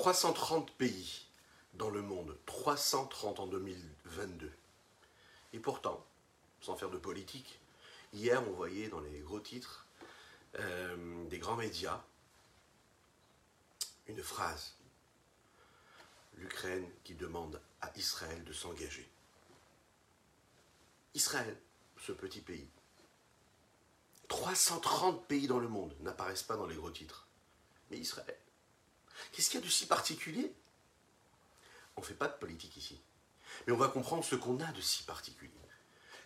330 pays dans le monde, 330 en 2022. Et pourtant, sans faire de politique, hier on voyait dans les gros titres euh, des grands médias une phrase. L'Ukraine qui demande à Israël de s'engager. Israël, ce petit pays. 330 pays dans le monde n'apparaissent pas dans les gros titres. Mais Israël. Qu'est-ce qu'il y a de si particulier? On ne fait pas de politique ici. Mais on va comprendre ce qu'on a de si particulier.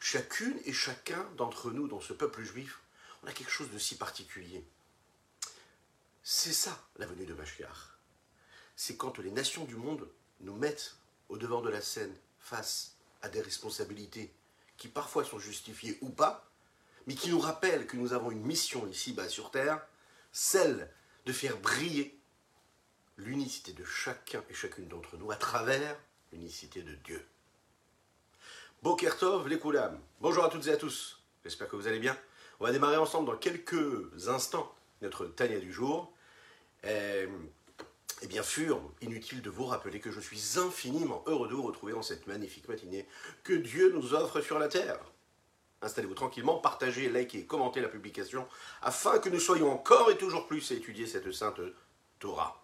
Chacune et chacun d'entre nous, dans ce peuple juif, on a quelque chose de si particulier. C'est ça la venue de Mashiach. C'est quand les nations du monde nous mettent au devant de la scène face à des responsabilités qui parfois sont justifiées ou pas, mais qui nous rappellent que nous avons une mission ici-bas sur Terre, celle de faire briller l'unicité de chacun et chacune d'entre nous à travers l'unicité de Dieu. Bokertov, les Koulam. Bonjour à toutes et à tous. J'espère que vous allez bien. On va démarrer ensemble dans quelques instants notre Tania du jour. Et, et bien sûr, inutile de vous rappeler que je suis infiniment heureux de vous retrouver dans cette magnifique matinée que Dieu nous offre sur la terre. Installez-vous tranquillement, partagez, likez, commentez la publication afin que nous soyons encore et toujours plus à étudier cette sainte Torah.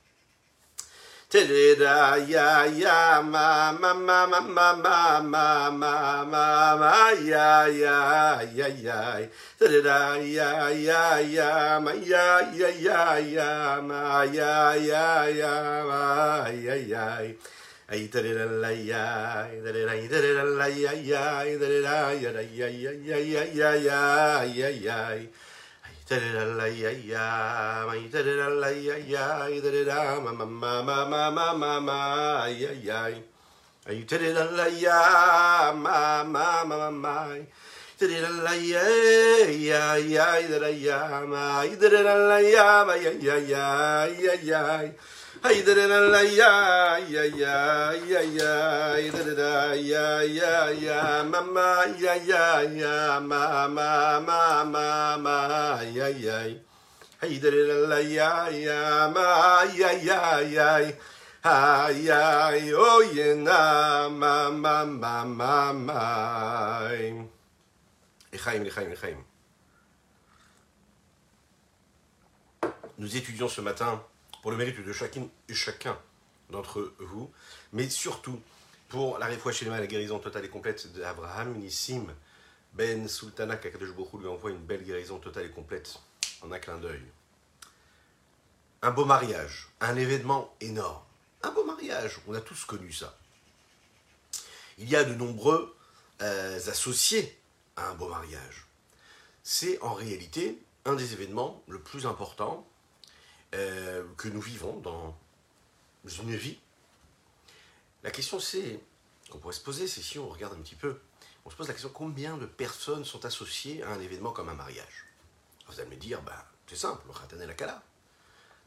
Tirira ya ya ma ma ma ma ma ma ma ma ma ma ya ya ya ya Tirira ya ya ya ma ya ya ya ya ma ya ya ya ma ya ya Ay da da la ya da da la ya ya da da ya tirira ya ya ya ya ya ya ya are you titty la la ya ma ma ma ma ma titty la la ya ya ya da ya ma titty la la ya ma ya ya ya ya ya Nous étudions ce matin pour le mérite de et chacun d'entre vous, mais surtout pour la chez la guérison totale et complète d'Abraham Nissim Ben Sultana, qu'Akadosh Bokhu lui envoie une belle guérison totale et complète en un clin d'œil. Un beau mariage, un événement énorme. Un beau mariage, on a tous connu ça. Il y a de nombreux euh, associés à un beau mariage. C'est en réalité un des événements le plus importants euh, que nous vivons dans une vie. La question c'est, qu'on pourrait se poser, c'est si on regarde un petit peu, on se pose la question combien de personnes sont associées à un événement comme un mariage? Vous allez me dire, ben, c'est simple, le khatan la kala.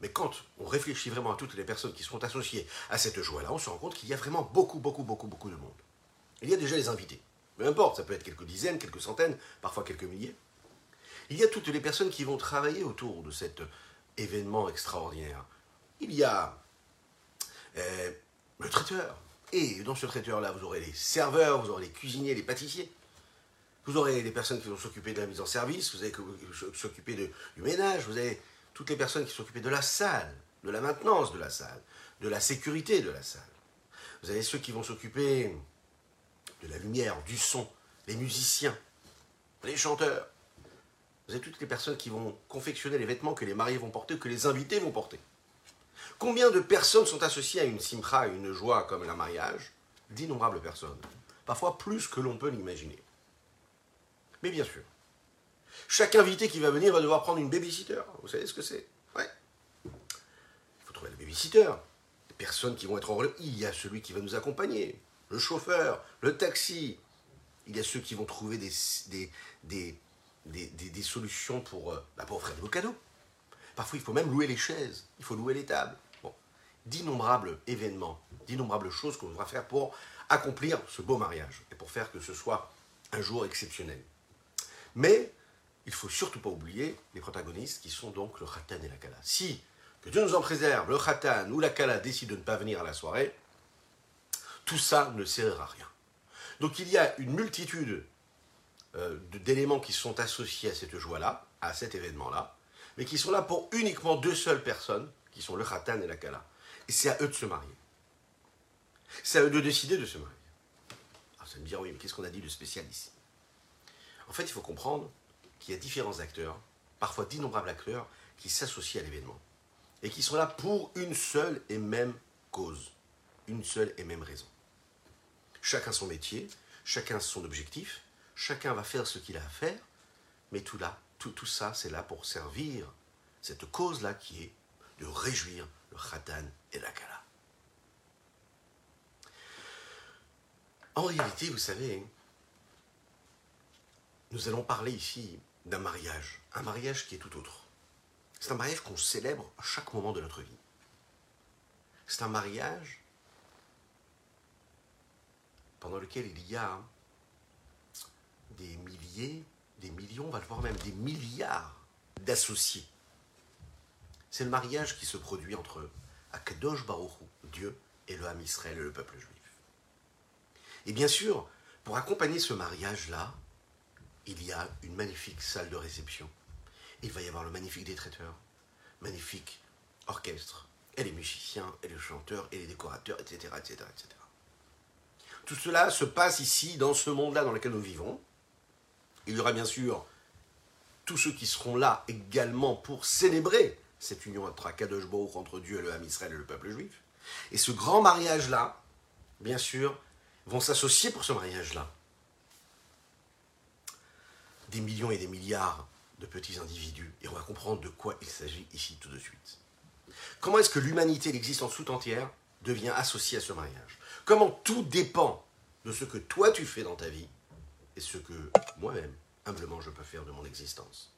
Mais quand on réfléchit vraiment à toutes les personnes qui sont associées à cette joie-là, on se rend compte qu'il y a vraiment beaucoup, beaucoup, beaucoup, beaucoup de monde. Il y a déjà les invités. Peu importe, ça peut être quelques dizaines, quelques centaines, parfois quelques milliers. Il y a toutes les personnes qui vont travailler autour de cet événement extraordinaire. Il y a euh, le traiteur. Et dans ce traiteur-là, vous aurez les serveurs, vous aurez les cuisiniers, les pâtissiers. Vous aurez les personnes qui vont s'occuper de la mise en service, vous avez s'occuper du ménage, vous avez toutes les personnes qui s'occuper de la salle, de la maintenance de la salle, de la sécurité de la salle. Vous avez ceux qui vont s'occuper de la lumière, du son, les musiciens, les chanteurs. Vous avez toutes les personnes qui vont confectionner les vêtements que les mariés vont porter, que les invités vont porter. Combien de personnes sont associées à une simcha, à une joie comme le mariage D'innombrables personnes. Parfois plus que l'on peut l'imaginer. Mais bien sûr, chaque invité qui va venir va devoir prendre une babysitter. Vous savez ce que c'est? Ouais. Il faut trouver le babysitter. Les personnes qui vont être en relais. Il y a celui qui va nous accompagner, le chauffeur, le taxi. Il y a ceux qui vont trouver des, des, solutions pour, euh, bah, pour offrir de cadeaux. Parfois, il faut même louer les chaises, il faut louer les tables. Bon, d'innombrables événements, d'innombrables choses qu'on devra faire pour accomplir ce beau mariage et pour faire que ce soit un jour exceptionnel. Mais il faut surtout pas oublier les protagonistes qui sont donc le Khatan et la Kala. Si, que Dieu nous en préserve, le Khatan ou la Kala décide de ne pas venir à la soirée, tout ça ne sert à rien. Donc il y a une multitude euh, d'éléments qui sont associés à cette joie-là, à cet événement-là, mais qui sont là pour uniquement deux seules personnes, qui sont le Khatan et la Kala. Et c'est à eux de se marier. C'est à eux de décider de se marier. Alors ça me dire, oui, mais qu'est-ce qu'on a dit de spécial ici? En fait, il faut comprendre qu'il y a différents acteurs, parfois d'innombrables acteurs, qui s'associent à l'événement. Et qui sont là pour une seule et même cause, une seule et même raison. Chacun son métier, chacun son objectif, chacun va faire ce qu'il a à faire, mais tout là, tout, ça, c'est là pour servir cette cause-là qui est de réjouir le Khatan et la Kala. En réalité, vous savez, nous allons parler ici d'un mariage, un mariage qui est tout autre. C'est un mariage qu'on célèbre à chaque moment de notre vie. C'est un mariage pendant lequel il y a des milliers, des millions, on va le voir même, des milliards d'associés. C'est le mariage qui se produit entre Akadosh Baruch Dieu, et le Ham Israël et le peuple juif. Et bien sûr, pour accompagner ce mariage-là, il y a une magnifique salle de réception. Il va y avoir le magnifique des magnifique orchestre, et les musiciens, et les chanteurs, et les décorateurs, etc., etc., etc. Tout cela se passe ici, dans ce monde-là dans lequel nous vivons. Il y aura bien sûr tous ceux qui seront là également pour célébrer cette union entre Akadosh Baruch, entre Dieu et le Ham Israël et le peuple juif. Et ce grand mariage-là, bien sûr, vont s'associer pour ce mariage-là. Des millions et des milliards de petits individus. Et on va comprendre de quoi il s'agit ici tout de suite. Comment est-ce que l'humanité, l'existence tout entière, devient associée à ce mariage? Comment tout dépend de ce que toi tu fais dans ta vie et ce que moi-même, humblement, je peux faire de mon existence.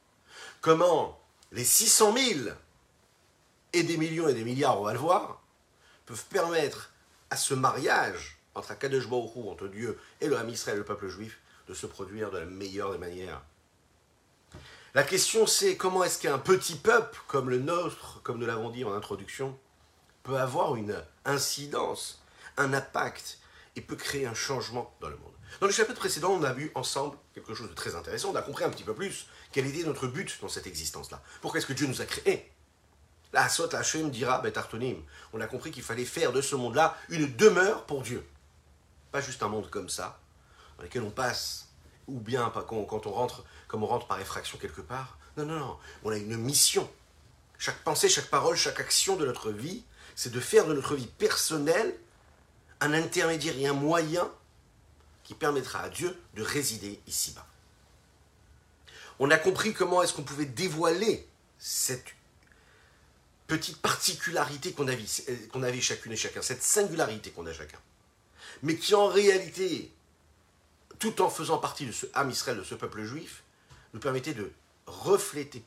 Comment les 600 000 et des millions et des milliards, on va le voir, peuvent permettre à ce mariage entre Akadosh Baruch entre Dieu et le Ham Israël, le peuple juif, de se produire de la meilleure des manières? La question c'est comment est-ce qu'un petit peuple comme le nôtre, comme nous l'avons dit en introduction, peut avoir une incidence, un impact et peut créer un changement dans le monde? Dans le chapitre précédent, on a vu ensemble quelque chose de très intéressant, on a compris un petit peu plus quel était notre but dans cette existence-là. Pourquoi est-ce que Dieu nous a créés? La Sot Hashem dira Betartonim. On a compris qu'il fallait faire de ce monde-là une demeure pour Dieu. Pas juste un monde comme ça, dans lequel on passe, ou bien quand on rentre, comme on rentre par effraction quelque part. Non, non, non. On a une mission. Chaque pensée, chaque parole, chaque action de notre vie, c'est de faire de notre vie personnelle un intermédiaire et un moyen qui permettra à Dieu de résider ici-bas. On a compris comment est-ce qu'on pouvait dévoiler cette petite particularité qu'on avait, qu'on avait chacune et chacun, cette singularité qu'on a chacun mais qui en réalité, tout en faisant partie de ce âme Israël, de ce peuple juif, nous permettait de refléter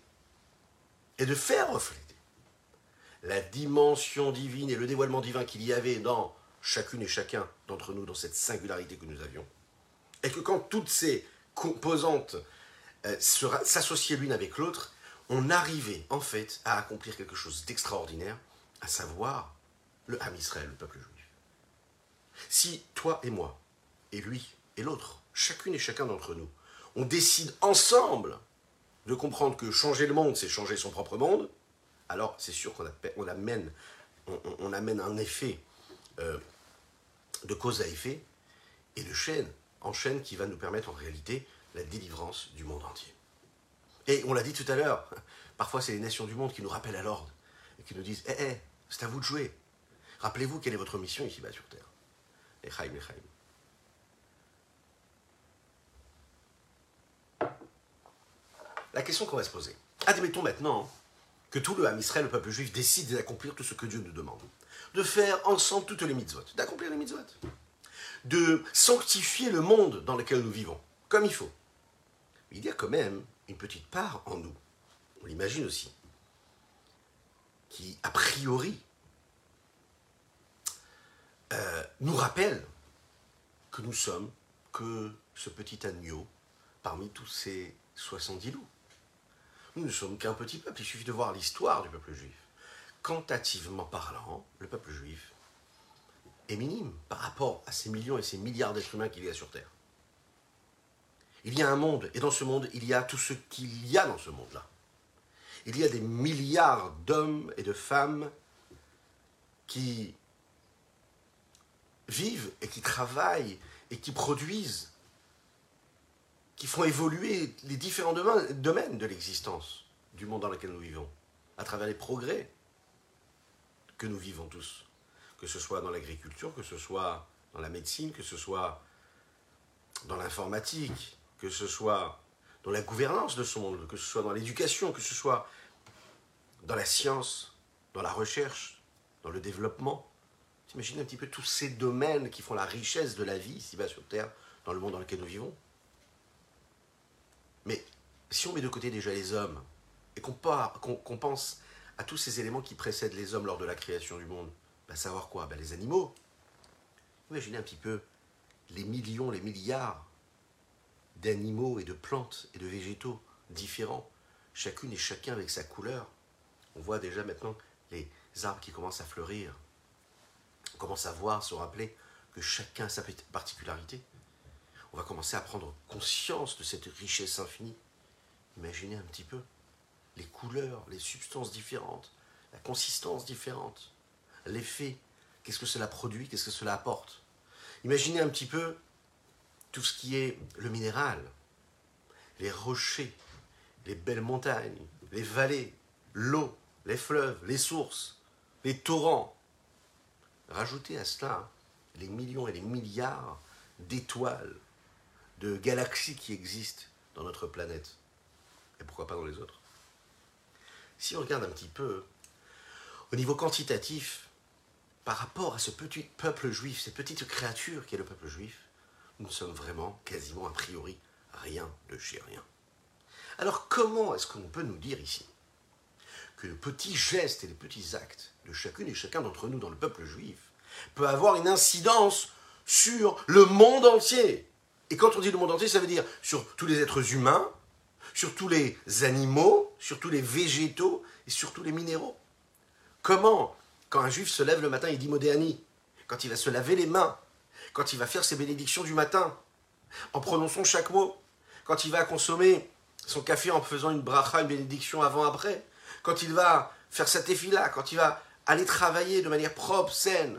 et de faire refléter la dimension divine et le dévoilement divin qu'il y avait dans chacune et chacun d'entre nous, dans cette singularité que nous avions. Et que quand toutes ces composantes euh, s'associaient l'une avec l'autre, on arrivait en fait à accomplir quelque chose d'extraordinaire, à savoir le âme Israël, le peuple juif. Si toi et moi, et lui et l'autre, chacune et chacun d'entre nous, on décide ensemble de comprendre que changer le monde, c'est changer son propre monde, alors c'est sûr qu'on on, amène un effet euh, de cause à effet et de chaîne en chaîne qui va nous permettre en réalité la délivrance du monde entier. Et on l'a dit tout à l'heure, parfois c'est les nations du monde qui nous rappellent à l'ordre et qui nous disent Eh, eh, c'est à vous de jouer. Rappelez-vous quelle est votre mission ici-bas sur Terre. Les Chaim, les Chaim. La question qu'on va se poser. Admettons maintenant que tout le Ham Israël, le peuple juif, décide d'accomplir tout ce que Dieu nous demande. De faire ensemble toutes les mitzvot. D'accomplir les mitzvot. De sanctifier le monde dans lequel nous vivons. Comme il faut. Il y a quand même une petite part en nous, on l'imagine aussi, qui, a priori, euh, nous rappelle que nous sommes que ce petit agneau parmi tous ces 70 loups. Nous ne sommes qu'un petit peuple, il suffit de voir l'histoire du peuple juif. Quantitativement parlant, le peuple juif est minime par rapport à ces millions et ces milliards d'êtres humains qu'il y a sur Terre. Il y a un monde, et dans ce monde, il y a tout ce qu'il y a dans ce monde-là. Il y a des milliards d'hommes et de femmes qui vivent et qui travaillent et qui produisent, qui font évoluer les différents domaines de l'existence du monde dans lequel nous vivons, à travers les progrès que nous vivons tous, que ce soit dans l'agriculture, que ce soit dans la médecine, que ce soit dans l'informatique, que ce soit dans la gouvernance de ce monde, que ce soit dans l'éducation, que ce soit dans la science, dans la recherche, dans le développement. T'imagines un petit peu tous ces domaines qui font la richesse de la vie ici-bas sur Terre, dans le monde dans lequel nous vivons. Mais si on met de côté déjà les hommes et qu'on pense à tous ces éléments qui précèdent les hommes lors de la création du monde, bah savoir quoi? Bah Les animaux. Imaginez un petit peu les millions, les milliards d'animaux et de plantes et de végétaux différents, chacune et chacun avec sa couleur. On voit déjà maintenant les arbres qui commencent à fleurir. On commence à voir, se rappeler que chacun a sa particularité. On va commencer à prendre conscience de cette richesse infinie. Imaginez un petit peu les couleurs, les substances différentes, la consistance différente, l'effet, qu'est-ce que cela produit, qu'est-ce que cela apporte. Imaginez un petit peu tout ce qui est le minéral, les rochers, les belles montagnes, les vallées, l'eau, les fleuves, les sources, les torrents. Rajoutez à cela les millions et les milliards d'étoiles, de galaxies qui existent dans notre planète. Et pourquoi pas dans les autres? Si on regarde un petit peu, au niveau quantitatif, par rapport à ce petit peuple juif, cette petite créature qui est le peuple juif, nous sommes vraiment quasiment a priori rien de chez rien. Alors comment est-ce qu'on peut nous dire ici que le petit geste et les petits actes de chacune et chacun d'entre nous dans le peuple juif peut avoir une incidence sur le monde entier? Et quand on dit le monde entier, ça veut dire sur tous les êtres humains, sur tous les animaux, sur tous les végétaux et sur tous les minéraux. Comment, quand un juif se lève le matin, il dit Modéani, quand il va se laver les mains, quand il va faire ses bénédictions du matin, en prononçant chaque mot, quand il va consommer son café en faisant une bracha, une bénédiction avant-après, quand il va faire sa tefila, quand il va aller travailler de manière propre, saine,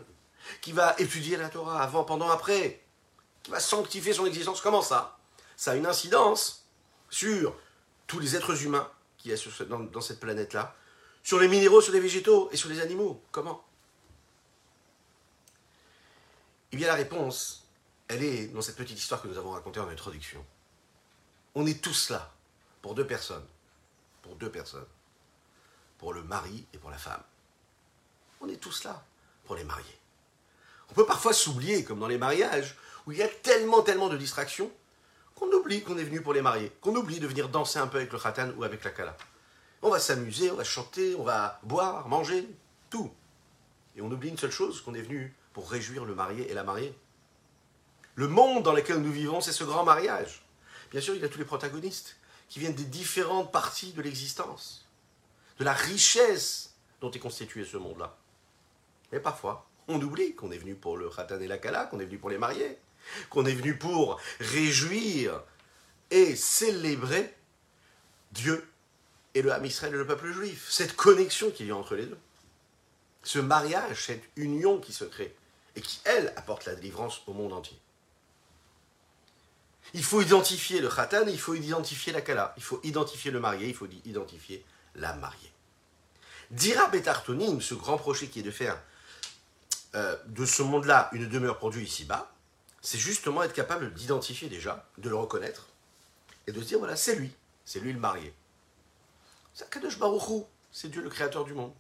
qui va étudier la Torah avant, pendant, après, qui va sanctifier son existence, comment ça? Ça a une incidence sur tous les êtres humains qui sont dans, dans cette planète-là, sur les minéraux, sur les végétaux et sur les animaux. Comment? Eh bien, la réponse, elle est dans cette petite histoire que nous avons racontée en introduction. On est tous là pour deux personnes. Pour deux personnes. Pour le mari et pour la femme. On est tous là pour les mariés. On peut parfois s'oublier, comme dans les mariages, où il y a tellement, tellement de distractions, qu'on oublie qu'on est venu pour les mariés, qu'on oublie de venir danser un peu avec le khatan ou avec la kala. On va s'amuser, on va chanter, on va boire, manger, tout. Et on oublie une seule chose, qu'on est venu pour réjouir le marié et la mariée. Le monde dans lequel nous vivons, c'est ce grand mariage. Bien sûr, il y a tous les protagonistes qui viennent des différentes parties de l'existence, de la richesse dont est constitué ce monde-là. Mais parfois, on oublie qu'on est venu pour le Khatan et la Kala, qu'on est venu pour les mariés, qu'on est venu pour réjouir et célébrer Dieu et le Ham et le peuple juif. Cette connexion qu'il y a entre les deux. Ce mariage, cette union qui se crée et qui, elle, apporte la délivrance au monde entier. Il faut identifier le khatan il faut identifier la kala. Il faut identifier le marié, il faut identifier la mariée. Dira Betartonim, ce grand projet qui est de faire euh, de ce monde-là une demeure pour Dieu ici-bas, c'est justement être capable d'identifier déjà, de le reconnaître, et de se dire, voilà, c'est lui, c'est lui le marié. C'est Kadosh Baruchou, c'est Dieu le créateur du monde,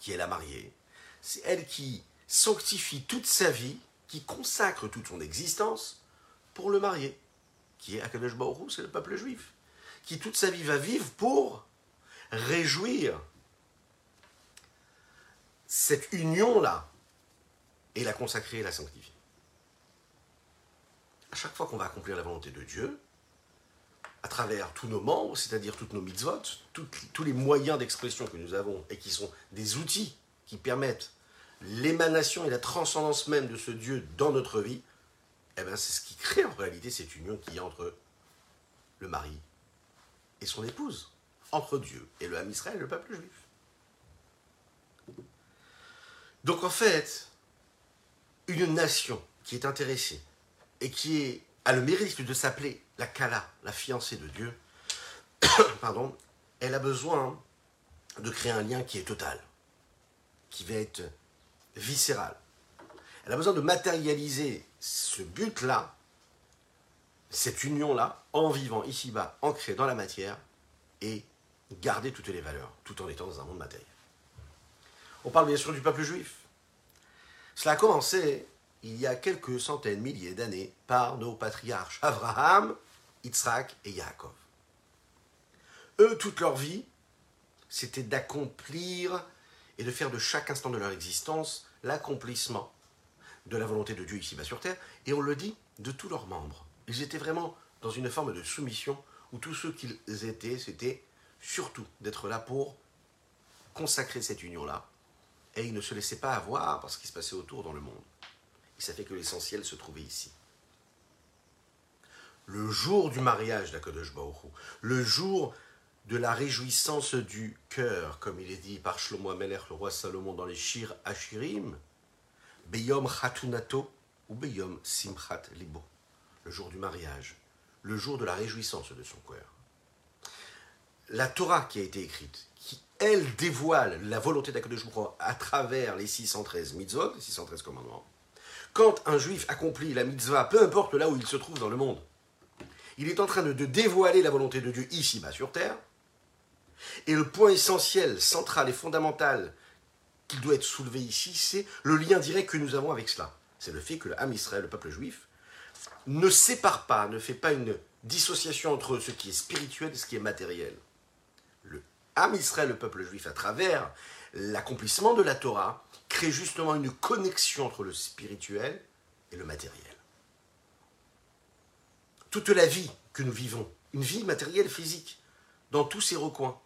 qui est la mariée. C'est elle qui sanctifie toute sa vie, qui consacre toute son existence pour le marié, qui est Akadosh Baruchou, c'est le peuple juif, qui toute sa vie va vivre pour réjouir cette union-là et la consacrer et la sanctifier. À chaque fois qu'on va accomplir la volonté de Dieu, à travers tous nos membres, c'est-à-dire toutes nos mitzvot, tous les moyens d'expression que nous avons et qui sont des outils qui permettent l'émanation et la transcendance même de ce Dieu dans notre vie, eh bien c'est ce qui crée en réalité cette union qui est entre le mari et son épouse, entre Dieu et le Ham Israël, le peuple juif. Donc en fait, une nation qui est intéressée et qui a le mérite de s'appeler la Kala, la fiancée de Dieu, pardon, elle a besoin de créer un lien qui est total, qui va être viscéral. Elle a besoin de matérialiser ce but-là, cette union-là, en vivant ici-bas, ancrée dans la matière, et garder toutes les valeurs, tout en étant dans un monde matériel. On parle bien sûr du peuple juif. Cela a commencé il y a quelques centaines, milliers d'années par nos patriarches Abraham, Yitzhak et Yaakov. Eux, toute leur vie, c'était d'accomplir et de faire de chaque instant de leur existence l'accomplissement de la volonté de Dieu ici-bas sur terre, et on le dit de tous leurs membres. Ils étaient vraiment dans une forme de soumission où tous ceux qu'ils étaient, c'était surtout d'être là pour consacrer cette union-là et il ne se laissait pas avoir par ce qui se passait autour dans le monde. Il savait que l'essentiel se trouvait ici. Le jour du mariage d'Akadosh Baruch le jour de la réjouissance du cœur, comme il est dit par Shlomo Amelech, le roi Salomon, dans les Shir Ashirim, Beyom Chatunato ou Beyom Simchat Libo, le jour du mariage, le jour de la réjouissance de son cœur. La Torah qui a été écrite, elle dévoile la volonté d'Akadosh à travers les 613 mitzvot, les 613 commandements. Quand un juif accomplit la mitzvah, peu importe là où il se trouve dans le monde, il est en train de, dévoiler la volonté de Dieu ici-bas sur terre. Et le point essentiel, central et fondamental qui doit être soulevé ici, c'est le lien direct que nous avons avec cela. C'est le fait que le Ham Israël, le peuple juif, ne sépare pas, ne fait pas une dissociation entre ce qui est spirituel et ce qui est matériel. Am Israël, le peuple juif, à travers l'accomplissement de la Torah, crée justement une connexion entre le spirituel et le matériel. Toute la vie que nous vivons, une vie matérielle, physique, dans tous ses recoins,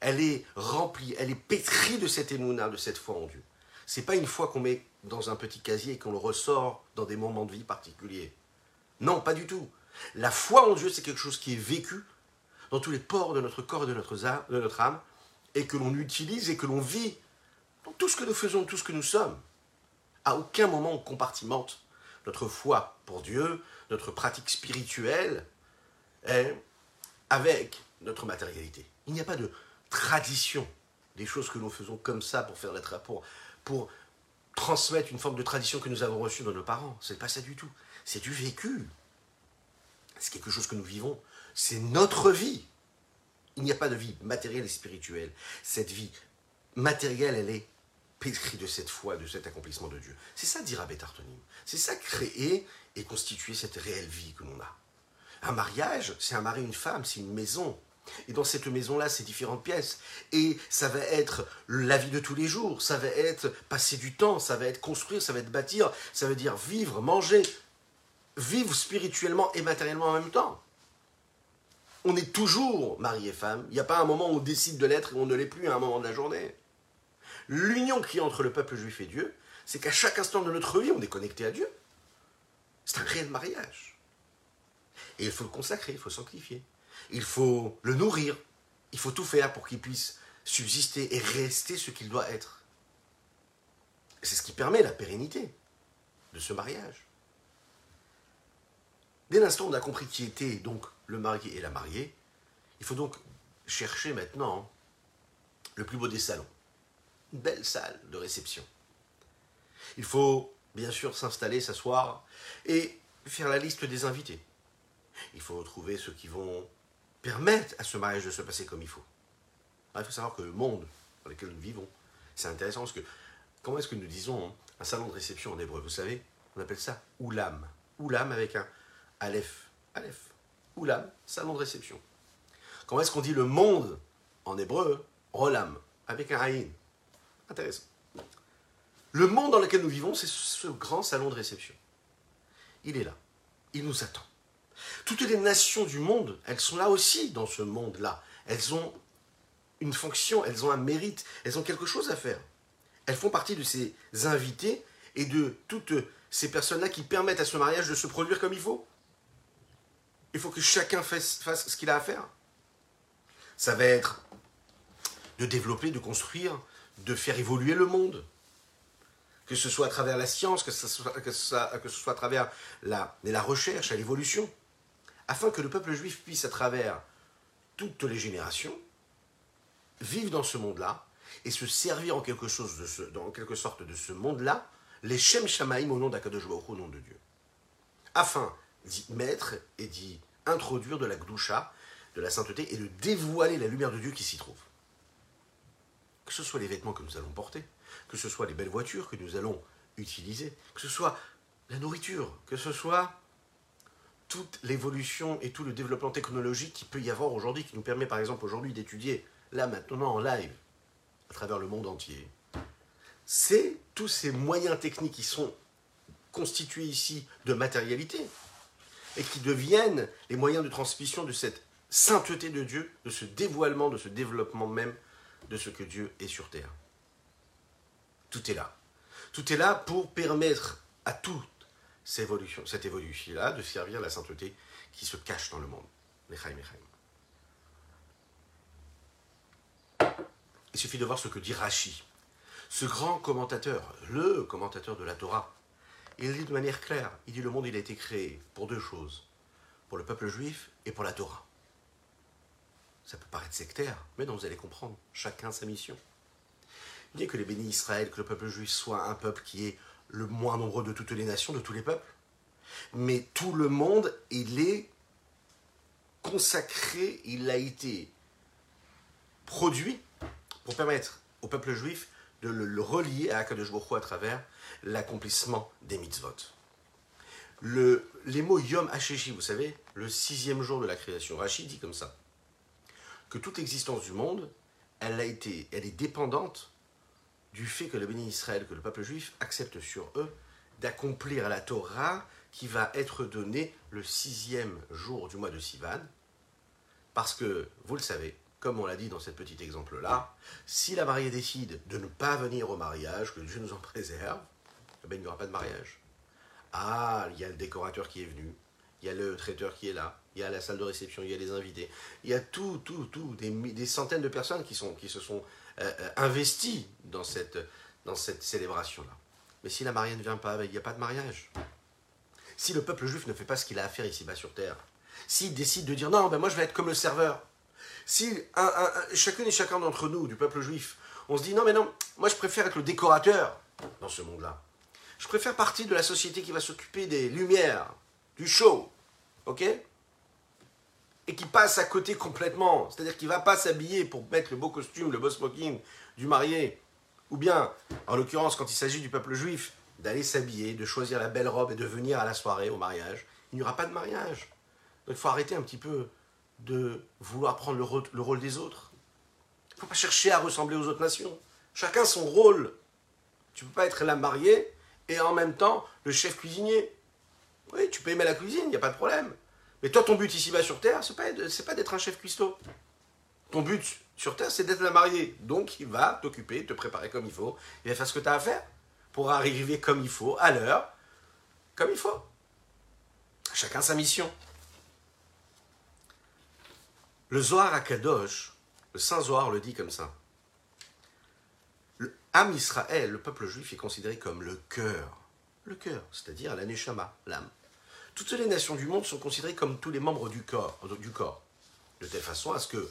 elle est remplie, elle est pétrie de cette émouna, de cette foi en Dieu. C'est pas une foi qu'on met dans un petit casier et qu'on le ressort dans des moments de vie particuliers. Non, pas du tout. La foi en Dieu, c'est quelque chose qui est vécu dans tous les pores de notre corps et de notre âme, et que l'on utilise et que l'on vit dans tout ce que nous faisons, tout ce que nous sommes. À aucun moment on compartimente notre foi pour Dieu, notre pratique spirituelle, avec notre matérialité. Il n'y a pas de tradition des choses que nous faisons comme ça pour faire la pour, pour transmettre une forme de tradition que nous avons reçue de nos parents. Ce n'est pas ça du tout. C'est du vécu. C'est quelque chose que nous vivons c'est notre vie. Il n'y a pas de vie matérielle et spirituelle. Cette vie matérielle, elle est pétrie de cette foi, de cet accomplissement de Dieu. C'est ça dire Artonim. C'est ça créer et constituer cette réelle vie que l'on a. Un mariage, c'est un mari, une femme, c'est une maison. Et dans cette maison-là, c'est différentes pièces. Et ça va être la vie de tous les jours, ça va être passer du temps, ça va être construire, ça va être bâtir, ça veut dire vivre, manger, vivre spirituellement et matériellement en même temps on est toujours mari et femme. Il n'y a pas un moment où on décide de l'être et on ne l'est plus à un moment de la journée. L'union qui est entre le peuple juif et Dieu, c'est qu'à chaque instant de notre vie, on est connecté à Dieu. C'est un réel mariage. Et il faut le consacrer, il faut sanctifier. Il faut le nourrir. Il faut tout faire pour qu'il puisse subsister et rester ce qu'il doit être. C'est ce qui permet la pérennité de ce mariage. Dès l'instant où on a compris qui était donc le marié et la mariée, il faut donc chercher maintenant le plus beau des salons. Belle salle de réception. Il faut bien sûr s'installer, s'asseoir et faire la liste des invités. Il faut trouver ceux qui vont permettre à ce mariage de se passer comme il faut. il faut savoir que le monde dans lequel nous vivons, c'est intéressant parce que comment est-ce que nous disons hein, un salon de réception en hébreu Vous savez, on appelle ça oulam. Oulam avec un aleph. Aleph. Oulam, salon de réception. Comment est-ce qu'on dit le monde en hébreu Rolam, avec un haïn? Intéressant. Le monde dans lequel nous vivons, c'est ce grand salon de réception. Il est là. Il nous attend. Toutes les nations du monde, elles sont là aussi dans ce monde-là. Elles ont une fonction, elles ont un mérite, elles ont quelque chose à faire. Elles font partie de ces invités et de toutes ces personnes-là qui permettent à ce mariage de se produire comme il faut. Il faut que chacun fasse, fasse ce qu'il a à faire. Ça va être de développer, de construire, de faire évoluer le monde. Que ce soit à travers la science, que ce soit, à travers la, recherche, l'évolution, afin que le peuple juif puisse, à travers toutes les générations, vivre dans ce monde-là et se servir en quelque, chose de quelque sorte de ce monde-là, les Shem Shamaim au nom d'Akadosh au nom de Dieu. Afin d'y mettre et d'y introduire de la Gdusha, de la sainteté, et de dévoiler la lumière de Dieu qui s'y trouve. Que ce soit les vêtements que nous allons porter, que ce soit les belles voitures que nous allons utiliser, que ce soit la nourriture, que ce soit toute l'évolution et tout le développement technologique qui peut y avoir aujourd'hui, qui nous permet par exemple aujourd'hui d'étudier là maintenant en live à travers le monde entier. C'est tous ces moyens techniques qui sont constitués ici de matérialité et qui deviennent les moyens de transmission de cette sainteté de Dieu, de ce dévoilement, de ce développement même de ce que Dieu est sur terre. Tout est là. Tout est là pour permettre à toute cette évolution-là de servir la sainteté qui se cache dans le monde. Il suffit de voir ce que dit Rashi, ce grand commentateur, le commentateur de la Torah. Il dit de manière claire, il dit le monde il a été créé pour deux choses, pour le peuple juif et pour la Torah. Ça peut paraître sectaire, mais non, vous allez comprendre, chacun sa mission. Dit que les bénis Israël, que le peuple juif soit un peuple qui est le moins nombreux de toutes les nations, de tous les peuples. Mais tout le monde, il est consacré, il a été produit pour permettre au peuple juif de le, relier à Akadosh Baruch à travers l'accomplissement des mitzvot. Le, les mots Yom HaSheshi, vous savez, le sixième jour de la création, Rachid dit comme ça que toute existence du monde, elle, a été, elle est dépendante du fait que le béni Israël, que le peuple juif accepte sur eux d'accomplir la Torah qui va être donnée le sixième jour du mois de Sivan. Parce que, vous le savez, comme on l'a dit dans cet petit exemple-là, si la mariée décide de ne pas venir au mariage, que Dieu nous en préserve, eh ben, il n'y aura pas de mariage. Ah, il y a le décorateur qui est venu, il y a le traiteur qui est là, il y a la salle de réception, il y a les invités, il y a tout, tout, tout, des, centaines de personnes qui, se sont euh, euh, investies dans cette, célébration-là. Mais si la mariée ne vient pas, ben, il n'y a pas de mariage. Si le peuple juif ne fait pas ce qu'il a à faire ici-bas sur terre, s'il décide de dire non, ben moi je vais être comme le serveur, si un, chacune et chacun d'entre nous, du peuple juif, on se dit non, mais non, moi je préfère être le décorateur dans ce monde-là. Je préfère partie de la société qui va s'occuper des lumières, du show, ok? Et qui passe à côté complètement. C'est-à-dire qu'il ne va pas s'habiller pour mettre le beau costume, le beau smoking du marié. Ou bien, en l'occurrence, quand il s'agit du peuple juif, d'aller s'habiller, de choisir la belle robe et de venir à la soirée, au mariage. Il n'y aura pas de mariage. Donc il faut arrêter un petit peu de vouloir prendre le, rôle, des autres. Il ne faut pas chercher à ressembler aux autres nations. Chacun son rôle. Tu ne peux pas être la mariée et en même temps le chef cuisinier. Oui, tu peux aimer la cuisine, il n'y a pas de problème. Mais toi, ton but ici-bas sur Terre, ce n'est pas, d'être un chef cuistot. Ton but sur Terre, c'est d'être la mariée. Donc, il va t'occuper, te préparer comme il faut. Il va faire ce que tu as à faire pour arriver comme il faut, à l'heure, comme il faut. Chacun sa mission. Le Zohar à Kadosh, le Saint Zohar le dit comme ça. Le Ham Israël, le peuple juif, est considéré comme le cœur. Le cœur, c'est-à-dire la l'âme Toutes les nations du monde sont considérées comme tous les membres du corps. De telle façon à ce que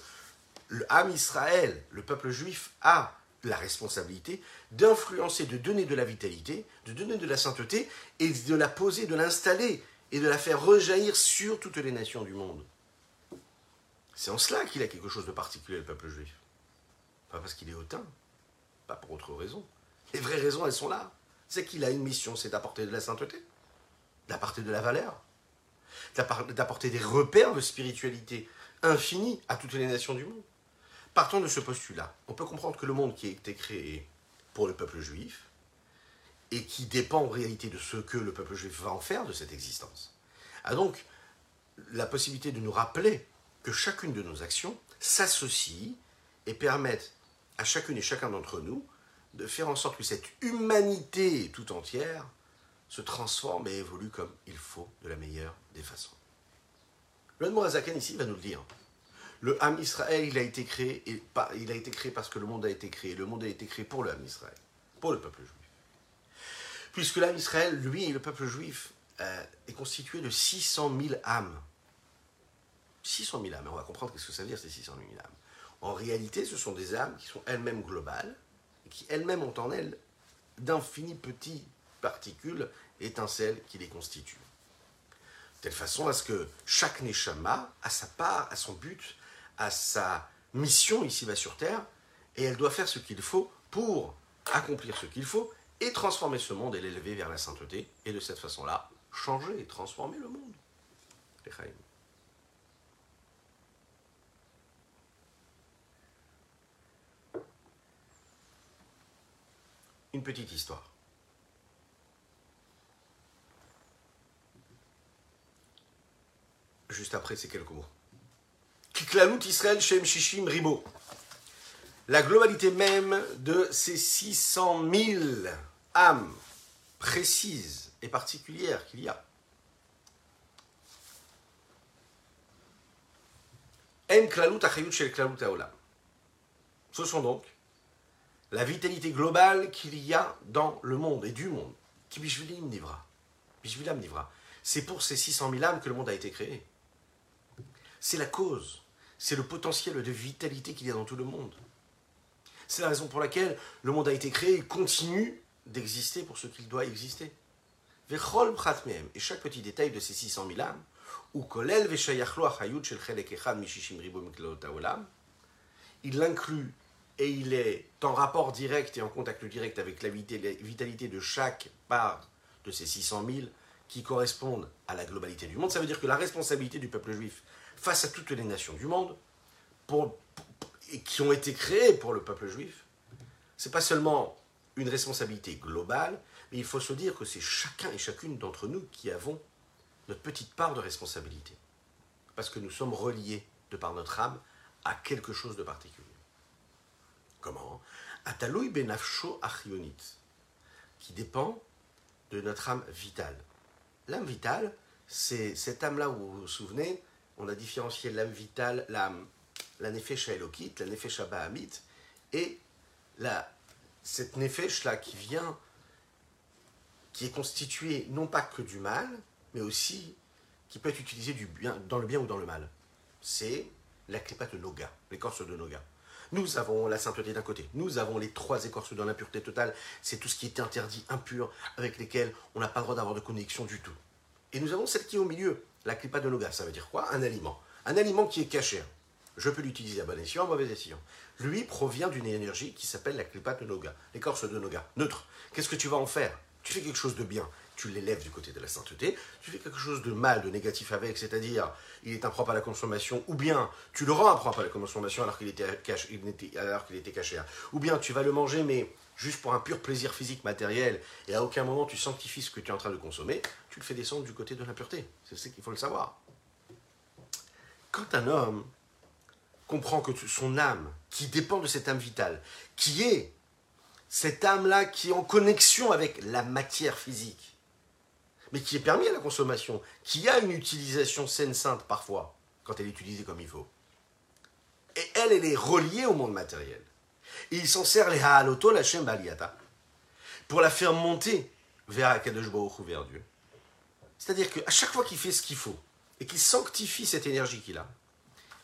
le Israël, le peuple juif, a la responsabilité d'influencer, de donner de la vitalité, de donner de la sainteté et de la poser, de l'installer et de la faire rejaillir sur toutes les nations du monde. C'est en cela qu'il a quelque chose de particulier, le peuple juif. Pas parce qu'il est hautain, pas pour autre raison. Les vraies raisons, elles sont là. C'est qu'il a une mission, c'est d'apporter de la sainteté, d'apporter de la valeur, d'apporter des repères de spiritualité infinie à toutes les nations du monde. Partant de ce postulat, on peut comprendre que le monde qui a été créé pour le peuple juif, et qui dépend en réalité de ce que le peuple juif va en faire de cette existence, a donc la possibilité de nous rappeler que chacune de nos actions s'associe et permettent à chacune et chacun d'entre nous de faire en sorte que cette humanité tout entière se transforme et évolue comme il faut de la meilleure des façons. Le Azaken ici va nous le dire. Le Ham Israël, il a été créé, il a été créé parce que le monde a été créé. Le monde a été créé pour le Ham Israël, pour le peuple juif. Puisque l'âme Israël, lui, le peuple juif, euh, est constitué de 600 000 âmes. 600 000 âmes. On va comprendre ce que ça veut dire ces 600 000 âmes. En réalité, ce sont des âmes qui sont elles-mêmes globales, et qui elles-mêmes ont en elles d'infinies petites particules, étincelles qui les constituent. De telle façon à ce que chaque Neshama a sa part, a son but, a sa mission ici-bas sur Terre, et elle doit faire ce qu'il faut pour accomplir ce qu'il faut et transformer ce monde et l'élever vers la sainteté, et de cette façon-là, changer et transformer le monde. Une petite histoire. Juste après ces quelques mots. Kiklalout Israël Shem Shishim Ribo. La globalité même de ces 600 000 âmes précises et particulières qu'il y a. Ce sont donc la vitalité globale qu'il y a dans le monde et du monde. C'est pour ces 600 000 âmes que le monde a été créé. C'est la cause, c'est le potentiel de vitalité qu'il y a dans tout le monde. C'est la raison pour laquelle le monde a été créé et continue d'exister pour ce qu'il doit exister. Et chaque petit détail de ces 600 000 âmes, il l'inclut et il est en rapport direct et en contact direct avec la vitalité de chaque part de ces 600 000 qui correspondent à la globalité du monde. Ça veut dire que la responsabilité du peuple juif face à toutes les nations du monde, et qui ont été créées pour le peuple juif, c'est pas seulement une responsabilité globale, mais il faut se dire que c'est chacun et chacune d'entre nous qui avons notre petite part de responsabilité. Parce que nous sommes reliés, de par notre âme, à quelque chose de particulier. Comment? Ataloui benafsho achionit, qui dépend de notre âme vitale. L'âme vitale, c'est cette âme-là où vous vous souvenez, on a différencié l'âme vitale, l'âme, la nefesh elokit, la nefesh bahamit, et la, cette nefesh-là qui vient, qui est constituée non pas que du mal, mais aussi qui peut être utilisée du bien, dans le bien ou dans le mal. C'est la klipa de Noga, l'écorce de Noga. Nous avons la sainteté d'un côté, nous avons les trois écorces dans l'impureté totale, c'est tout ce qui est interdit, impur, avec lesquels on n'a pas le droit d'avoir de connexion du tout. Et nous avons celle qui est au milieu, la klipa de Noga. Ça veut dire quoi? Un aliment. Un aliment qui est caché. Je peux l'utiliser à bon escient, à mauvais escient. Lui provient d'une énergie qui s'appelle la klipa de Noga, l'écorce de Noga, neutre. Qu'est-ce que tu vas en faire? Tu fais quelque chose de bien, tu l'élèves du côté de la sainteté, tu fais quelque chose de mal, de négatif avec, c'est-à-dire il est impropre à la consommation, ou bien tu le rends impropre à la consommation alors qu'il était, alors qu'il était caché, ou bien tu vas le manger mais juste pour un pur plaisir physique matériel, et à aucun moment tu sanctifies ce que tu es en train de consommer, tu le fais descendre du côté de l'impureté. C'est ce qu'il faut le savoir. Quand un homme comprend que son âme, qui dépend de cette âme vitale, qui est cette âme-là qui est en connexion avec la matière physique, mais qui est permis à la consommation, qui a une utilisation saine sainte parfois, quand elle est utilisée comme il faut. Et elle, elle est reliée au monde matériel. Et il s'en sert les Ha'aloto, la Baliata, pour la faire monter vers Akadosh Baruch vers Dieu. C'est-à-dire qu'à chaque fois qu'il fait ce qu'il faut et qu'il sanctifie cette énergie qu'il a,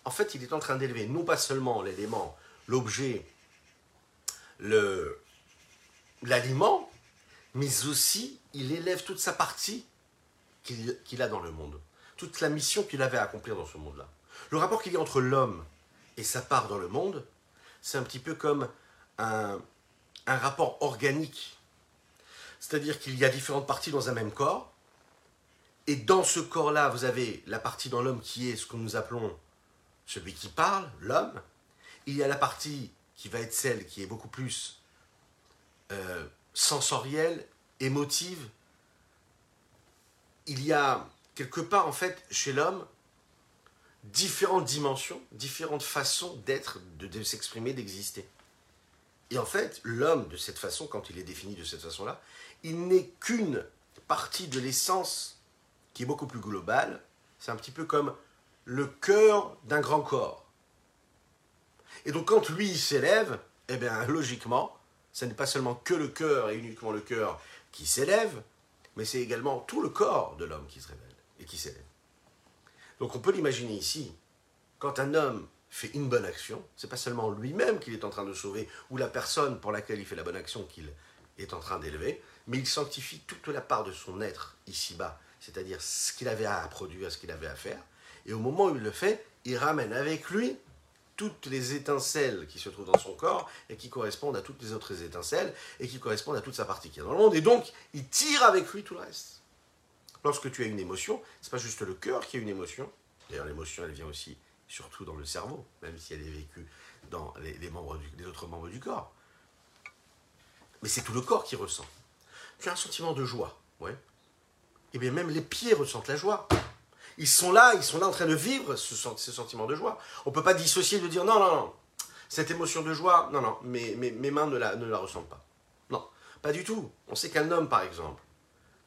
en fait, il est en train d'élever non pas seulement l'élément, l'objet, l'aliment, mais aussi il élève toute sa partie qu'il, a dans le monde, toute la mission qu'il avait à accomplir dans ce monde-là. Le rapport qu'il y a entre l'homme et sa part dans le monde, c'est un petit peu comme un, rapport organique. C'est-à-dire qu'il y a différentes parties dans un même corps, et dans ce corps-là, vous avez la partie dans l'homme qui est ce que nous appelons celui qui parle, l'homme. Il y a la partie qui va être celle qui est beaucoup plus euh, sensorielle, émotive. Il y a quelque part, en fait, chez l'homme, différentes dimensions, différentes façons d'être, de s'exprimer, d'exister. Et en fait, l'homme, de cette façon, quand il est défini de cette façon-là, il n'est qu'une partie de l'essence qui est beaucoup plus globale. C'est un petit peu comme le cœur d'un grand corps. Et donc quand lui s'élève, eh bien logiquement, ce n'est pas seulement que le cœur et uniquement le cœur qui s'élève, mais c'est également tout le corps de l'homme qui se révèle et qui s'élève. Donc on peut l'imaginer ici, quand un homme fait une bonne action, c'est pas seulement lui-même qu'il est en train de sauver ou la personne pour laquelle il fait la bonne action qu'il est en train d'élever, mais il sanctifie toute la part de son être ici-bas, c'est-à-dire ce qu'il avait à produire, ce qu'il avait à faire, et au moment où il le fait, il ramène avec lui toutes les étincelles qui se trouvent dans son corps et qui correspondent à toutes les autres étincelles et qui correspondent à toute sa partie qui est dans le monde. Et donc, il tire avec lui tout le reste. Lorsque tu as une émotion, c'est pas juste le cœur qui a une émotion. D'ailleurs, l'émotion, elle vient aussi surtout dans le cerveau, même si elle est vécue dans les, membres autres membres du corps. Mais c'est tout le corps qui ressent. Tu as un sentiment de joie, ouais. Et eh bien même les pieds ressentent la joie. Ils sont là, ils sont là en train de vivre ce, sentiment de joie. On ne peut pas dissocier de dire non, non, non, cette émotion de joie, non, non, mes, mes, mains ne la, ne la ressentent pas. Non, pas du tout. On sait qu'un homme, par exemple,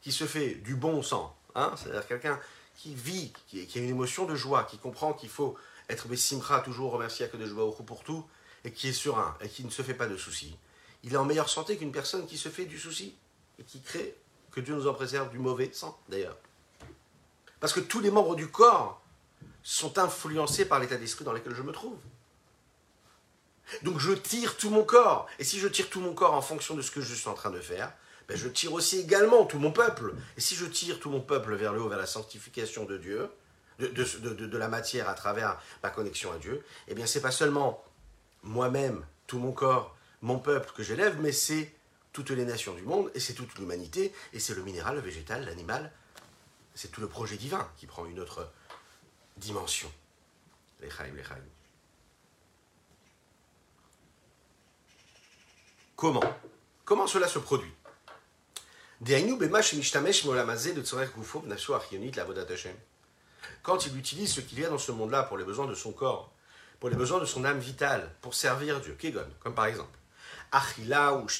qui se fait du bon sang, hein, c'est-à-dire quelqu'un qui vit, qui, a une émotion de joie, qui comprend qu'il faut être Bessimra, toujours remercier à que de joie pour tout, et qui est serein, et qui ne se fait pas de soucis, il est en meilleure santé qu'une personne qui se fait du souci, et qui crée, que Dieu nous en préserve, du mauvais sang, d'ailleurs. Parce que tous les membres du corps sont influencés par l'état d'esprit dans lequel je me trouve. Donc je tire tout mon corps. Et si je tire tout mon corps en fonction de ce que je suis en train de faire, ben je tire aussi également tout mon peuple. Et si je tire tout mon peuple vers le haut, vers la sanctification de Dieu, de, la matière à travers ma connexion à Dieu, eh bien c'est pas seulement moi-même, tout mon corps, mon peuple que j'élève, mais c'est toutes les nations du monde, et c'est toute l'humanité, et c'est le minéral, le végétal, l'animal, c'est tout le projet divin qui prend une autre dimension. Les les Comment? Comment cela se produit? Quand il utilise ce qu'il y a dans ce monde-là pour les besoins de son corps, pour les besoins de son âme vitale, pour servir Dieu, Kegon, comme par exemple, Achila ou que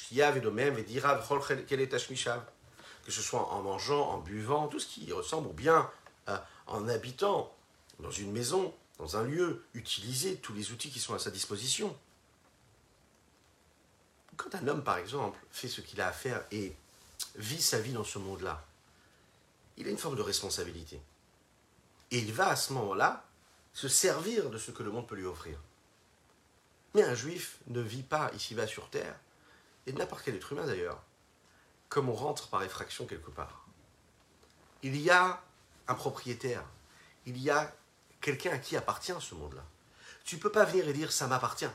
ce soit en mangeant, en buvant, tout ce qui ressemble ou bien en habitant dans une maison, dans un lieu, utiliser tous les outils qui sont à sa disposition. Quand un homme, par exemple, fait ce qu'il a à faire et vit sa vie dans ce monde-là, il a une forme de responsabilité. Et il va à ce moment-là se servir de ce que le monde peut lui offrir. Mais un juif ne vit pas ici-bas sur terre, et n'importe quel être humain d'ailleurs, comme on rentre par effraction quelque part. Il y a un propriétaire, il y a quelqu'un à qui appartient ce monde-là. Tu ne peux pas venir et dire ça m'appartient.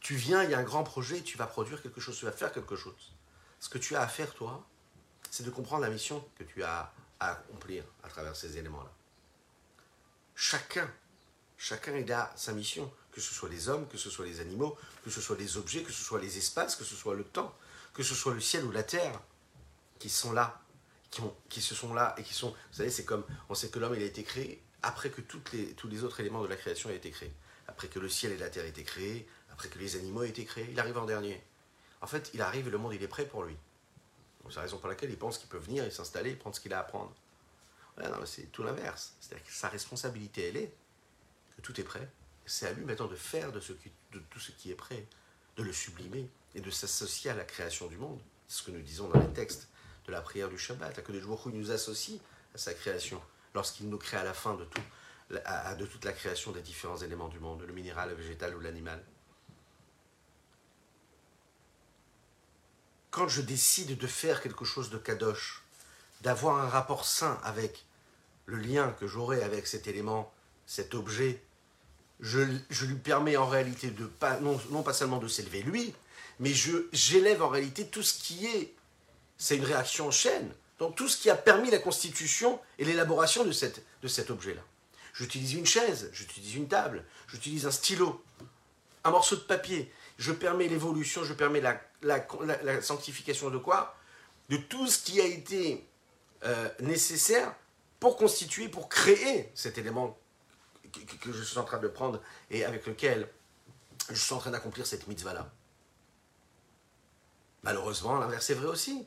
Tu viens, il y a un grand projet, tu vas produire quelque chose, tu vas faire quelque chose. Ce que tu as à faire, toi, c'est de comprendre la mission que tu as à accomplir à travers ces éléments-là. Chacun, chacun il a sa mission, que ce soit les hommes, que ce soit les animaux, que ce soit les objets, que ce soit les espaces, que ce soit le temps que ce soit le ciel ou la terre, qui sont là, qui, se sont là et qui sont. Vous savez, c'est comme on sait que l'homme il a été créé après que tous les autres éléments de la création aient été créés, après que le ciel et la terre aient été créés, après que les animaux aient été créés. Il arrive en dernier. En fait, il arrive et le monde il est prêt pour lui. C'est la raison pour laquelle il pense qu'il peut venir et s'installer prendre ce qu'il a à prendre. c'est tout l'inverse. C'est-à-dire que sa responsabilité, elle est que tout est prêt. C'est à lui maintenant de faire de, ce de tout ce qui est prêt, de le sublimer, et de s'associer à la création du monde. C'est ce que nous disons dans les textes de la prière du Shabbat. Que les jours où il nous associe à sa création, lorsqu'il nous crée à la fin de, de toute la création des différents éléments du monde, le minéral, le végétal ou l'animal. Quand je décide de faire quelque chose de kadosh, d'avoir un rapport sain avec le lien que j'aurai avec cet élément, cet objet, je, lui permets en réalité de pas, non, non pas seulement de s'élever lui, mais j'élève en réalité tout ce qui est, c'est une réaction en chaîne, donc tout ce qui a permis la constitution et l'élaboration de, de cet objet-là. J'utilise une chaise, j'utilise une table, j'utilise un stylo, un morceau de papier, je permets l'évolution, je permets la, la, sanctification de quoi? De tout ce qui a été euh, nécessaire pour constituer, pour créer cet élément que, que, je suis en train de prendre et avec lequel je suis en train d'accomplir cette mitzvah-là. Malheureusement, l'inverse est vrai aussi.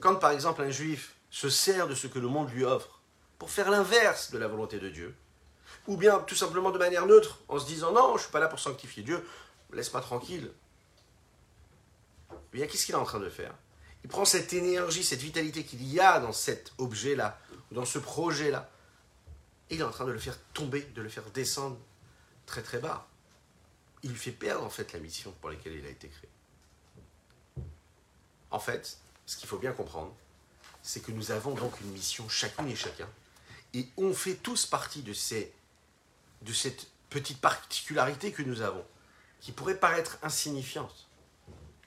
Quand par exemple un juif se sert de ce que le monde lui offre pour faire l'inverse de la volonté de Dieu, ou bien tout simplement de manière neutre, en se disant non, je ne suis pas là pour sanctifier Dieu, laisse-moi tranquille. Bien, qu'est-ce qu'il est en train de faire? Il prend cette énergie, cette vitalité qu'il y a dans cet objet-là, dans ce projet-là, et il est en train de le faire tomber, de le faire descendre très très bas. Il lui fait perdre en fait la mission pour laquelle il a été créé. En fait, ce qu'il faut bien comprendre, c'est que nous avons donc une mission chacune et chacun, et on fait tous partie de, ces, de cette petite particularité que nous avons, qui pourrait paraître insignifiante,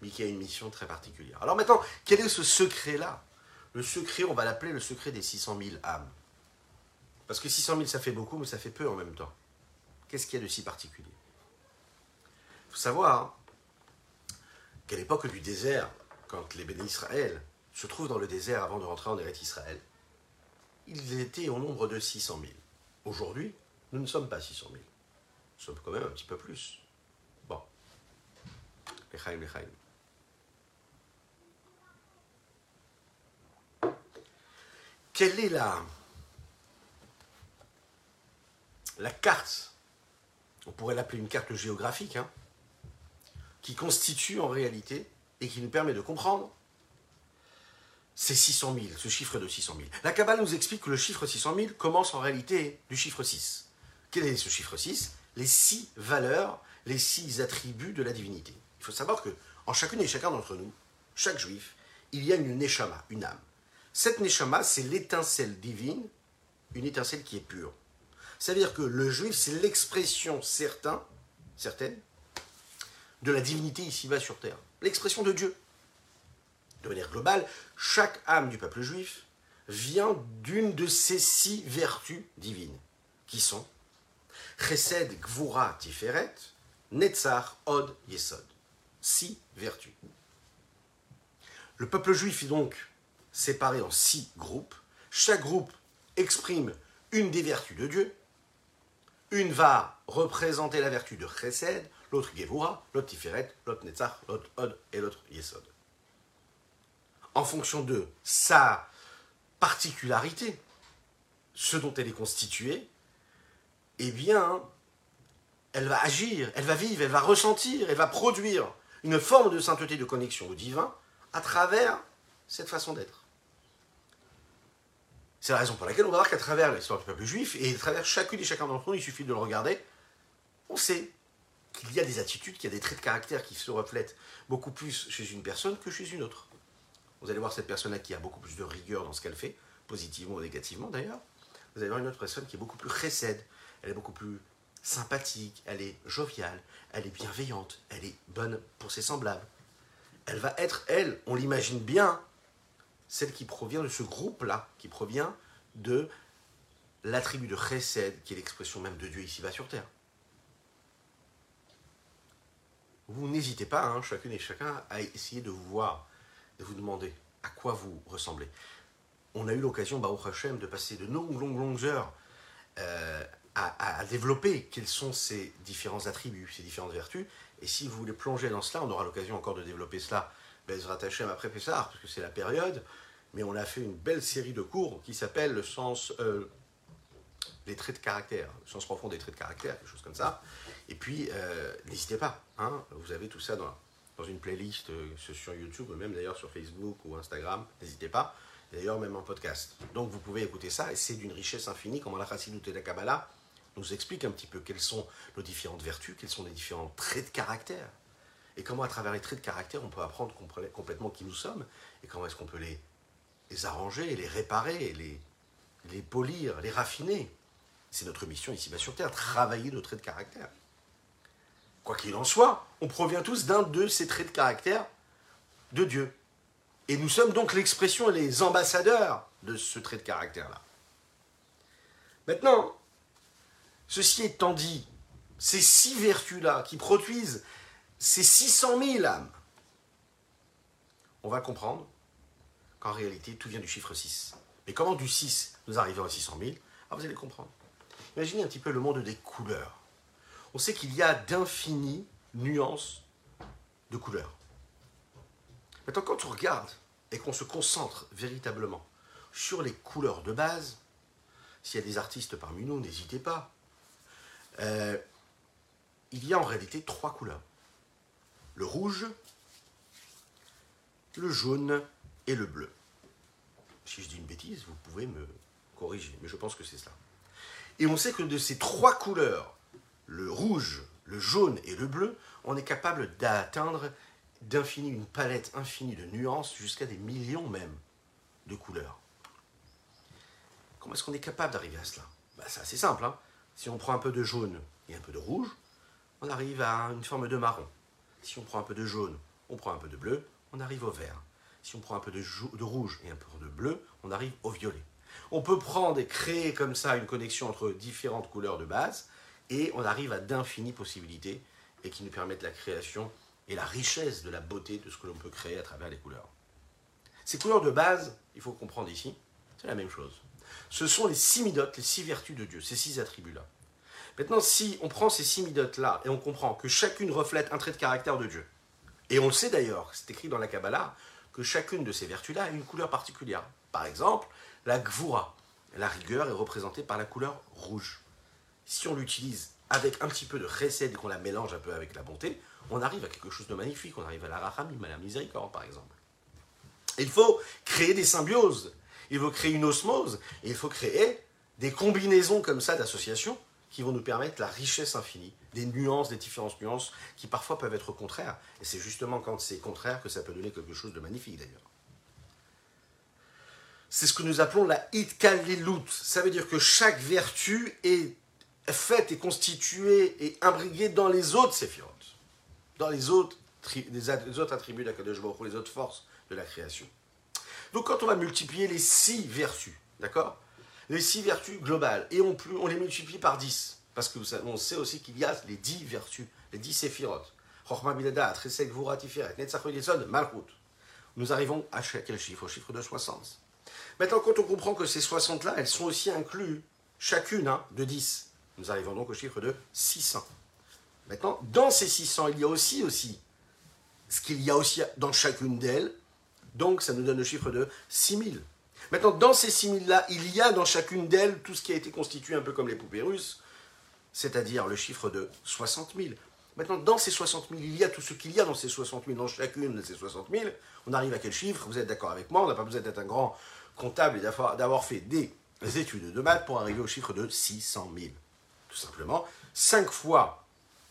mais qui a une mission très particulière. Alors maintenant, quel est ce secret-là? Le secret, on va l'appeler le secret des 600 000 âmes. Parce que 600 000, ça fait beaucoup, mais ça fait peu en même temps. Qu'est-ce qu'il y a de si particulier? Il faut savoir qu'à l'époque du désert, quand les bénis Israël se trouvent dans le désert avant de rentrer en Eretz Israël, ils étaient au nombre de 600 000. Aujourd'hui, nous ne sommes pas 600 000. Nous sommes quand même un petit peu plus. Bon. Quelle est la, carte On pourrait l'appeler une carte géographique, hein, qui constitue en réalité et qui nous permet de comprendre ces 600 000, ce chiffre de 600 000. La Kabbale nous explique que le chiffre 600 000 commence en réalité du chiffre 6. Quel est ce chiffre 6 Les six valeurs, les six attributs de la divinité. Il faut savoir que en chacune et chacun d'entre nous, chaque juif, il y a une neshama, une âme. Cette neshama, c'est l'étincelle divine, une étincelle qui est pure. C'est-à-dire que le juif, c'est l'expression certain, certaine de la divinité ici-bas sur terre l'expression de Dieu. De manière globale, chaque âme du peuple juif vient d'une de ces six vertus divines, qui sont Chesed, Gvura, Tiferet, Netzar, Od, Yesod. Six vertus. Le peuple juif est donc séparé en six groupes. Chaque groupe exprime une des vertus de Dieu. Une va représenter la vertu de Chesed, l'autre Gevura, l'autre Tiferet, l'autre Netzach, l'autre Od et l'autre Yesod. En fonction de sa particularité, ce dont elle est constituée, eh bien, elle va agir, elle va vivre, elle va ressentir, elle va produire une forme de sainteté, de connexion au divin à travers cette façon d'être. C'est la raison pour laquelle on va voir qu'à travers l'histoire du peuple juif et à travers chacune et chacun d'entre nous, il suffit de le regarder, on sait qu'il y a des attitudes, qu'il y a des traits de caractère qui se reflètent beaucoup plus chez une personne que chez une autre. Vous allez voir cette personne-là qui a beaucoup plus de rigueur dans ce qu'elle fait, positivement ou négativement d'ailleurs. Vous allez voir une autre personne qui est beaucoup plus récède, elle est beaucoup plus sympathique, elle est joviale, elle est bienveillante, elle est bonne pour ses semblables. Elle va être, elle, on l'imagine bien, celle qui provient de ce groupe-là, qui provient de l'attribut de chesed, qui est l'expression même de Dieu ici-bas sur terre. vous n'hésitez pas, hein, chacune et chacun, à essayer de vous voir, de vous demander à quoi vous ressemblez. On a eu l'occasion, Baruch Hashem, de passer de longues, longues, longues heures euh, à, développer quels sont ces différents attributs, ces différentes vertus. Et si vous voulez plonger dans cela, on aura l'occasion encore de développer cela, Bezrat Hashem, après Pessah, parce que c'est la période. Mais on a fait une belle série de cours qui s'appelle le sens, euh, les traits de caractère, le sens profond des traits de caractère, quelque chose comme ça. Et puis, euh, n'hésitez pas, hein, vous avez tout ça dans, dans une playlist euh, sur YouTube, même d'ailleurs sur Facebook ou Instagram, n'hésitez pas. d'ailleurs même en podcast. Donc vous pouvez écouter ça, et c'est d'une richesse infinie, comme la Chassidut et la Kabbalah nous explique un petit peu quelles sont nos différentes vertus, quels sont les différents traits de caractère, et comment à travers les traits de caractère on peut apprendre complètement qui nous sommes, et comment est-ce qu'on peut les, arranger, les réparer, les, les polir, les raffiner? C'est notre mission ici-bas sur Terre, travailler nos traits de caractère. Quoi qu'il en soit, on provient tous d'un de ces traits de caractère de Dieu. Et nous sommes donc l'expression et les ambassadeurs de ce trait de caractère-là. Maintenant, ceci étant dit, ces six vertus-là qui produisent ces 600 000 âmes, on va comprendre qu'en réalité, tout vient du chiffre 6. Mais comment du 6 nous arrivons à 600 000 ah, Vous allez comprendre. Imaginez un petit peu le monde des couleurs. On sait qu'il y a d'infinies nuances de couleurs. Maintenant, quand on regarde et qu'on se concentre véritablement sur les couleurs de base, s'il y a des artistes parmi nous, n'hésitez pas. Euh, il y a en réalité trois couleurs. Le rouge, le jaune et le bleu. Si je dis une bêtise, vous pouvez me corriger, mais je pense que c'est ça. Et on sait que de ces trois couleurs, le rouge, le jaune et le bleu, on est capable d'atteindre d'infini, une palette infinie de nuances, jusqu'à des millions même de couleurs. Comment est-ce qu'on est capable d'arriver à cela? Bah, C'est assez simple. Hein. si on prend un peu de jaune et un peu de rouge, on arrive à une forme de marron. Si on prend un peu de jaune, on prend un peu de bleu, on arrive au vert. Si on prend un peu de, rouge et un peu de bleu, on arrive au violet. On peut prendre et créer comme ça une connexion entre différentes couleurs de base, et on arrive à d'infinies possibilités et qui nous permettent la création et la richesse de la beauté de ce que l'on peut créer à travers les couleurs. Ces couleurs de base, il faut comprendre ici, c'est la même chose. Ce sont les six midotes, les six vertus de Dieu, ces six attributs-là. Maintenant, si on prend ces six midotes-là et on comprend que chacune reflète un trait de caractère de Dieu, et on le sait d'ailleurs, c'est écrit dans la Kabbalah, que chacune de ces vertus-là a une couleur particulière. Par exemple, la gvura, la rigueur, est représentée par la couleur rouge. Si on l'utilise avec un petit peu de recette et qu'on la mélange un peu avec la bonté, on arrive à quelque chose de magnifique. On arrive à la rachamim, à la miséricorde, par exemple. il faut créer des symbioses. Il faut créer une osmose. Et il faut créer des combinaisons comme ça d'associations qui vont nous permettre la richesse infinie, des nuances, des différentes nuances qui parfois peuvent être contraires. Et c'est justement quand c'est contraire que ça peut donner quelque chose de magnifique d'ailleurs. C'est ce que nous appelons la itkalilut. Ça veut dire que chaque vertu est faite et constituée et imbriquée dans les autres séphirotes dans les autres, les autres attributs d'Akadosh les autres forces de la création. Donc quand on va multiplier les six vertus, d'accord? Les six vertus globales, et on, on, les multiplie par dix, parce que on sait aussi qu'il y a les dix vertus, les dix séphirotes. Nous arrivons à quel chiffre? Au chiffre de 60. Maintenant, quand on comprend que ces 60-là, elles sont aussi incluses, chacune hein, de 10, nous arrivons donc au chiffre de 600. Maintenant, dans ces 600, il y a aussi, aussi ce qu'il y a aussi dans chacune d'elles. Donc, ça nous donne le chiffre de 6000. Maintenant, dans ces 6000-là, il y a dans chacune d'elles tout ce qui a été constitué un peu comme les poupées russes, c'est-à-dire le chiffre de 60 000. Maintenant, dans ces 60 000, il y a tout ce qu'il y a dans ces 60 000, dans chacune de ces 60 000. On arrive à quel chiffre? Vous êtes d'accord avec moi On n'a pas besoin d'être un grand comptable et d'avoir fait des études de maths pour arriver au chiffre de 600 000. Tout simplement, 5 fois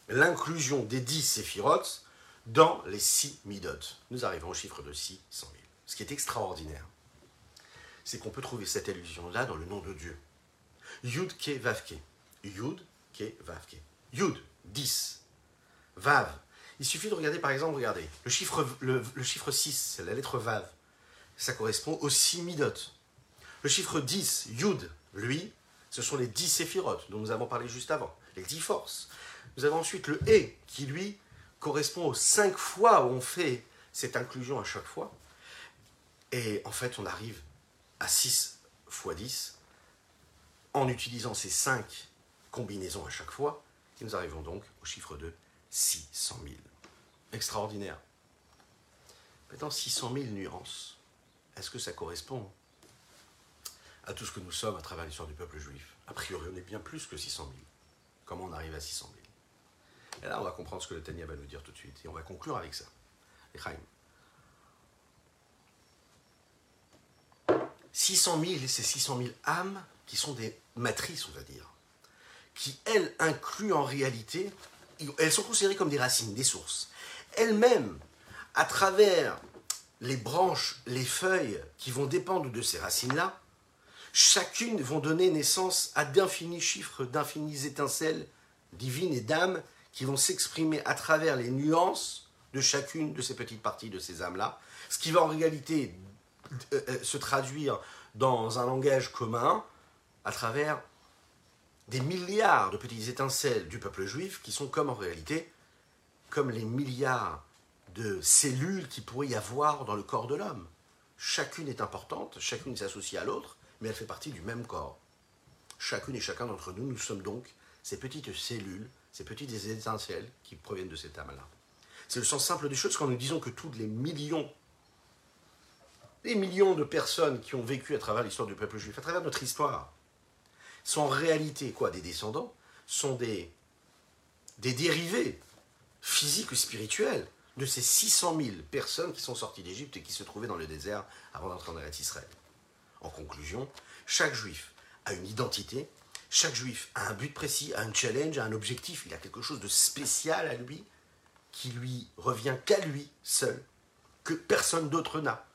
l'inclusion des 10 séphirotes dans les 6 midot. Nous arrivons au chiffre de 600 000. Ce qui est extraordinaire, c'est qu'on peut trouver cette allusion-là dans le nom de Dieu. Yud ke vavke. Yud ke vavke. Yud, 10. Vav. Il suffit de regarder par exemple, regardez, le chiffre, le, chiffre 6, c'est la lettre Vav. Ça correspond aux 6 midot. Le chiffre 10, Yud, lui, ce sont les 10 séphirotes dont nous avons parlé juste avant, les 10 forces. Vous avez ensuite le et qui, lui, correspond aux cinq fois où on fait cette inclusion à chaque fois. Et en fait, on arrive à 6 fois 10 en utilisant ces cinq combinaisons à chaque fois. Et nous arrivons donc au chiffre de 600 000. Extraordinaire. Maintenant, 600 000 nuances. Est-ce que ça correspond à tout ce que nous sommes à travers l'histoire du peuple juif? A priori, on est bien plus que 600 000. Comment on arrive à 600 000 et là, on va comprendre ce que le Tania va nous dire tout de suite. Et on va conclure avec ça. 600 000, c'est 600 000 âmes qui sont des matrices, on va dire, qui, elles, incluent en réalité, elles sont considérées comme des racines, des sources. Elles-mêmes, à travers les branches, les feuilles qui vont dépendre de ces racines-là, chacune vont donner naissance à d'infinis chiffres, d'infinies étincelles divines et d'âmes qui vont s'exprimer à travers les nuances de chacune de ces petites parties de ces âmes-là, ce qui va en réalité se traduire dans un langage commun à travers des milliards de petites étincelles du peuple juif qui sont comme en réalité comme les milliards de cellules qui pourrait y avoir dans le corps de l'homme. Chacune est importante, chacune s'associe à l'autre, mais elle fait partie du même corps. Chacune et chacun d'entre nous, nous sommes donc ces petites cellules, ces petites étincelles qui proviennent de cette âme-là. C'est le sens simple des choses quand nous disons que tous les millions, les millions de personnes qui ont vécu à travers l'histoire du peuple juif, à travers notre histoire, sont en réalité quoi Des descendants, sont des, dérivés physiques ou spirituels de ces 600 000 personnes qui sont sorties d'Égypte et qui se trouvaient dans le désert avant d'entrer en Israël. En conclusion, chaque juif a une identité, chaque juif a un but précis, a un challenge, a un objectif, il a quelque chose de spécial à lui qui lui revient qu'à lui seul, que personne d'autre n'a.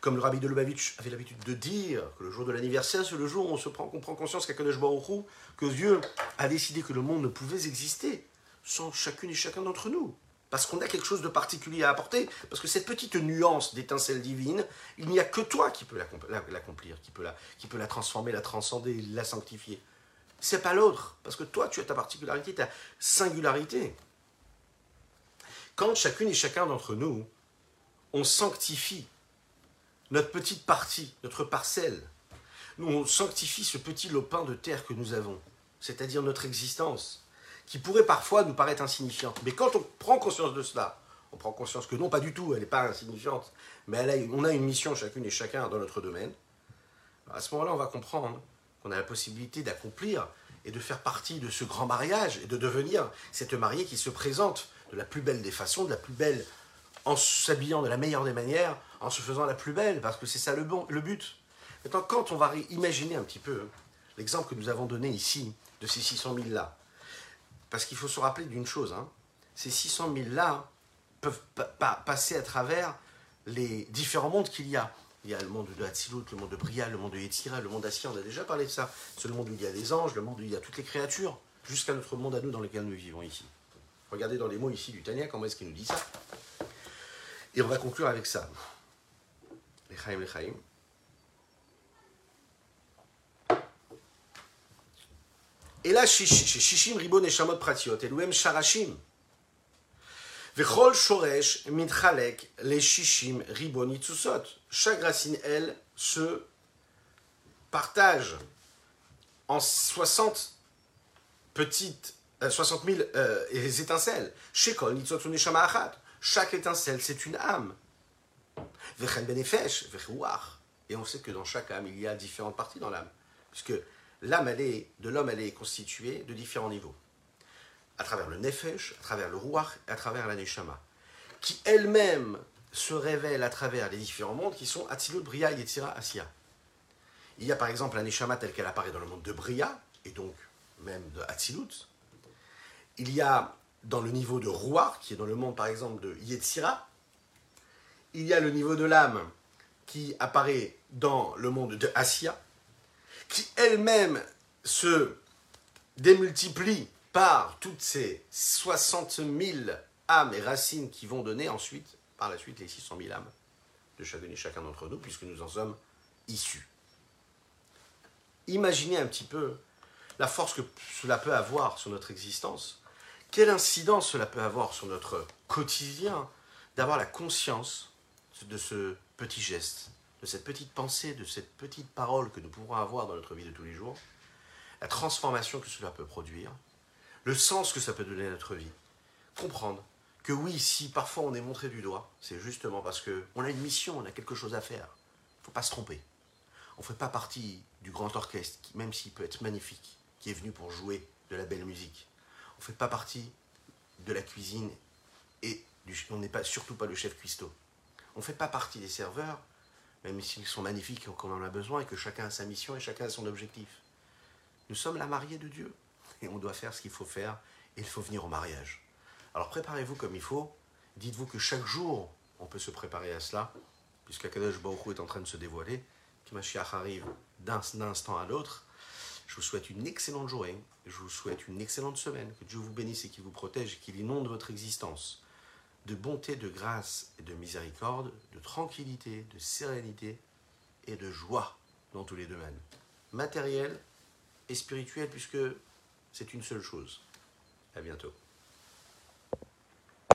Comme le rabbi de Lubavitch avait l'habitude de dire que le jour de l'anniversaire, c'est le jour où on, se prend, prend conscience qu'Akadosh Baruch que Dieu a décidé que le monde ne pouvait exister sans chacune et chacun d'entre nous. Parce qu'on a quelque chose de particulier à apporter, parce que cette petite nuance d'étincelle divine, il n'y a que toi qui peux l'accomplir, qui peut la, qui peut la transformer, la transcender, la sanctifier. C'est pas l'autre, parce que toi, tu as ta particularité, ta singularité. Quand chacune et chacun d'entre nous, on sanctifie notre petite partie, notre parcelle, nous on sanctifie ce petit lopin de terre que nous avons, c'est-à-dire notre existence, qui pourrait parfois nous paraître insignifiante. Mais quand on prend conscience de cela, on prend conscience que non, pas du tout, elle n'est pas insignifiante, mais on a une mission chacune et chacun dans notre domaine. à ce moment-là, on va comprendre qu'on a la possibilité d'accomplir et de faire partie de ce grand mariage et de devenir cette mariée qui se présente de la plus belle des façons, de la plus belle en s'habillant de la meilleure des manières, en se faisant la plus belle, parce que c'est ça le, but. Maintenant, quand on va imaginer un petit peu l'exemple que nous avons donné ici, de ces 600 000 là, parce qu'il faut se rappeler d'une chose, hein, ces 600 000 là peuvent passer à travers les différents mondes qu'il y a. Il y a le monde de Hatzilut, le monde de Bria, le monde de Yetzira, le monde d'Assia, on a déjà parlé de ça. C'est le monde où il y a des anges, le monde où il y a toutes les créatures, jusqu'à notre monde à nous dans lequel nous vivons ici. Regardez dans les mots ici du Tania, comment est-ce qu'il nous dit ça? Et on va conclure avec ça. Et là, Shishim Ribon et Shamot Pratiot, Elouem Sharashim. Vechol Shoresh Mitchalek les Shishim Ribon Itzusot. Chaque racine, elle, se partage en 60 petites, euh, 60 000 euh, étincelles. Chaque étincelle, c'est une âme. Et on sait que dans chaque âme, il y a différentes parties dans l'âme. Puisque l'âme de l'homme, elle est constituée de différents niveaux. À travers le nefesh, à travers le ruach et à travers la neshama. Qui elle-même se révèle à travers les différents mondes qui sont Atzilut, Bria, Yetzira, Asiya. Il y a par exemple la neshama telle qu'elle apparaît dans le monde de Bria, et donc même de Atzilut. Il y a dans le niveau de ruach, qui est dans le monde par exemple de Yetzira. Il y a le niveau de l'âme qui apparaît dans le monde de Asiya qui elle-même se démultiplie par toutes ces 60 000 âmes et racines qui vont donner ensuite, par la suite, les 600 000 âmes de chacun et chacun d'entre nous, puisque nous en sommes issus. Imaginez un petit peu la force que cela peut avoir sur notre existence, quelle incidence cela peut avoir sur notre quotidien, d'avoir la conscience de ce petit geste, de cette petite pensée, de cette petite parole que nous pouvons avoir dans notre vie de tous les jours, la transformation que cela peut produire, le sens que ça peut donner à notre vie. Comprendre que oui, si parfois on est montré du doigt, c'est justement parce qu'on a une mission, on a quelque chose à faire. Il ne faut pas se tromper. On ne fait pas partie du grand orchestre, qui, même s'il peut être magnifique, qui est venu pour jouer de la belle musique. On ne fait pas partie de la cuisine et on n'est pas, surtout pas le chef cuistot. On ne fait pas partie des serveurs même s'ils sont magnifiques et qu'on en a besoin, et que chacun a sa mission et chacun a son objectif. Nous sommes la mariée de Dieu, et on doit faire ce qu'il faut faire, et il faut venir au mariage. Alors préparez-vous comme il faut, dites-vous que chaque jour, on peut se préparer à cela, puisqu'Akadosh Baruch est en train de se dévoiler, que arrive d'un instant à l'autre. Je vous souhaite une excellente journée, je vous souhaite une excellente semaine, que Dieu vous bénisse et qu'il vous protège et qu'il inonde votre existence de bonté, de grâce et de miséricorde, de tranquillité, de sérénité et de joie dans tous les domaines, matériel et spirituel, puisque c'est une seule chose. À bientôt.